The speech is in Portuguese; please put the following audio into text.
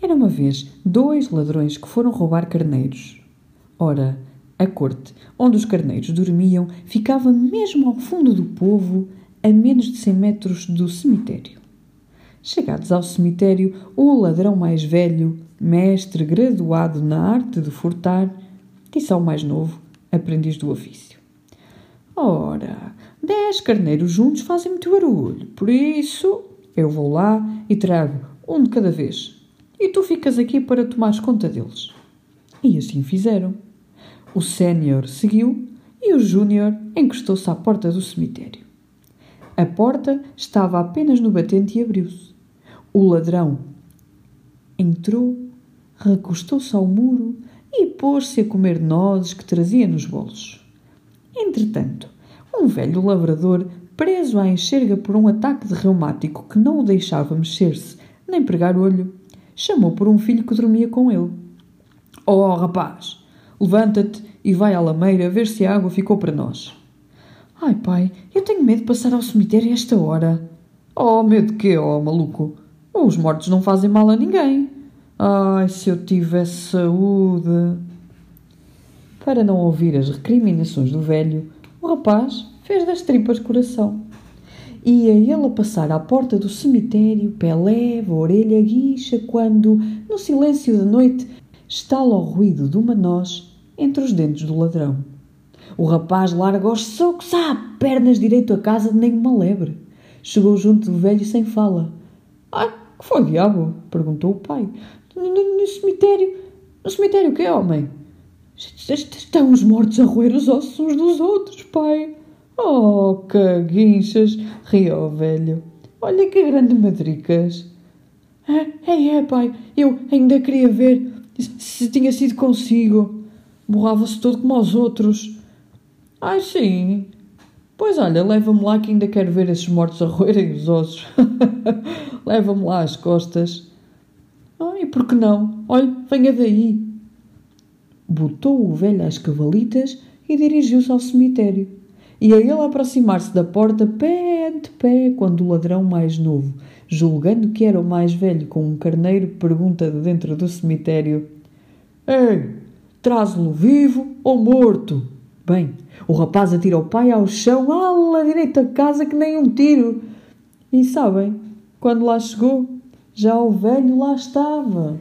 Era uma vez dois ladrões que foram roubar carneiros. Ora, a corte onde os carneiros dormiam ficava mesmo ao fundo do povo, a menos de cem metros do cemitério. Chegados ao cemitério, o ladrão mais velho, mestre graduado na arte de furtar, disse ao mais novo, aprendiz do ofício: Ora, dez carneiros juntos fazem muito barulho, por isso eu vou lá e trago um de cada vez e tu ficas aqui para tomares conta deles. E assim fizeram. O sénior seguiu e o júnior encostou-se à porta do cemitério. A porta estava apenas no batente e abriu-se. O ladrão entrou, recostou-se ao muro e pôs-se a comer nozes que trazia nos bolsos. Entretanto, um velho lavrador, preso à enxerga por um ataque de reumático que não o deixava mexer-se nem pregar olho, chamou por um filho que dormia com ele. Oh, rapaz, levanta-te e vai à lameira ver se a água ficou para nós. Ai, pai, eu tenho medo de passar ao cemitério a esta hora. Oh, medo de quê, oh, maluco? Os mortos não fazem mal a ninguém. Ai, se eu tivesse saúde. Para não ouvir as recriminações do velho, o rapaz fez das tripas coração. Ia ele a passar à porta do cemitério, pé leve, orelha guixa, quando, no silêncio da noite, estala o ruído de uma noz entre os dentes do ladrão. O rapaz larga os socos à pernas direito a casa de nenhuma lebre. Chegou junto do velho sem fala. Ah, que foi, diabo? perguntou o pai. No, cemitério. No cemitério o que é, homem? Estão os mortos a roer os ossos uns dos outros, pai. Oh, caguinchas! riu o velho. Olha que grande madricas! É, é, pai, eu ainda queria ver se tinha sido consigo. Borrava-se todo como os outros. Ai, sim. Pois olha, leva-me lá que ainda quero ver esses mortos a roerem os ossos. leva-me lá às costas. Ai, por que não? Olha, venha daí. Botou o velho às cavalitas e dirigiu-se ao cemitério. E a ele aproximar-se da porta, pé ante pé, quando o ladrão mais novo, julgando que era o mais velho com um carneiro, pergunta de dentro do cemitério: Ei, traz-lo vivo ou morto? Bem, o rapaz atira o pai ao chão, ala direito a casa que nem um tiro. E sabem, quando lá chegou, já o velho lá estava.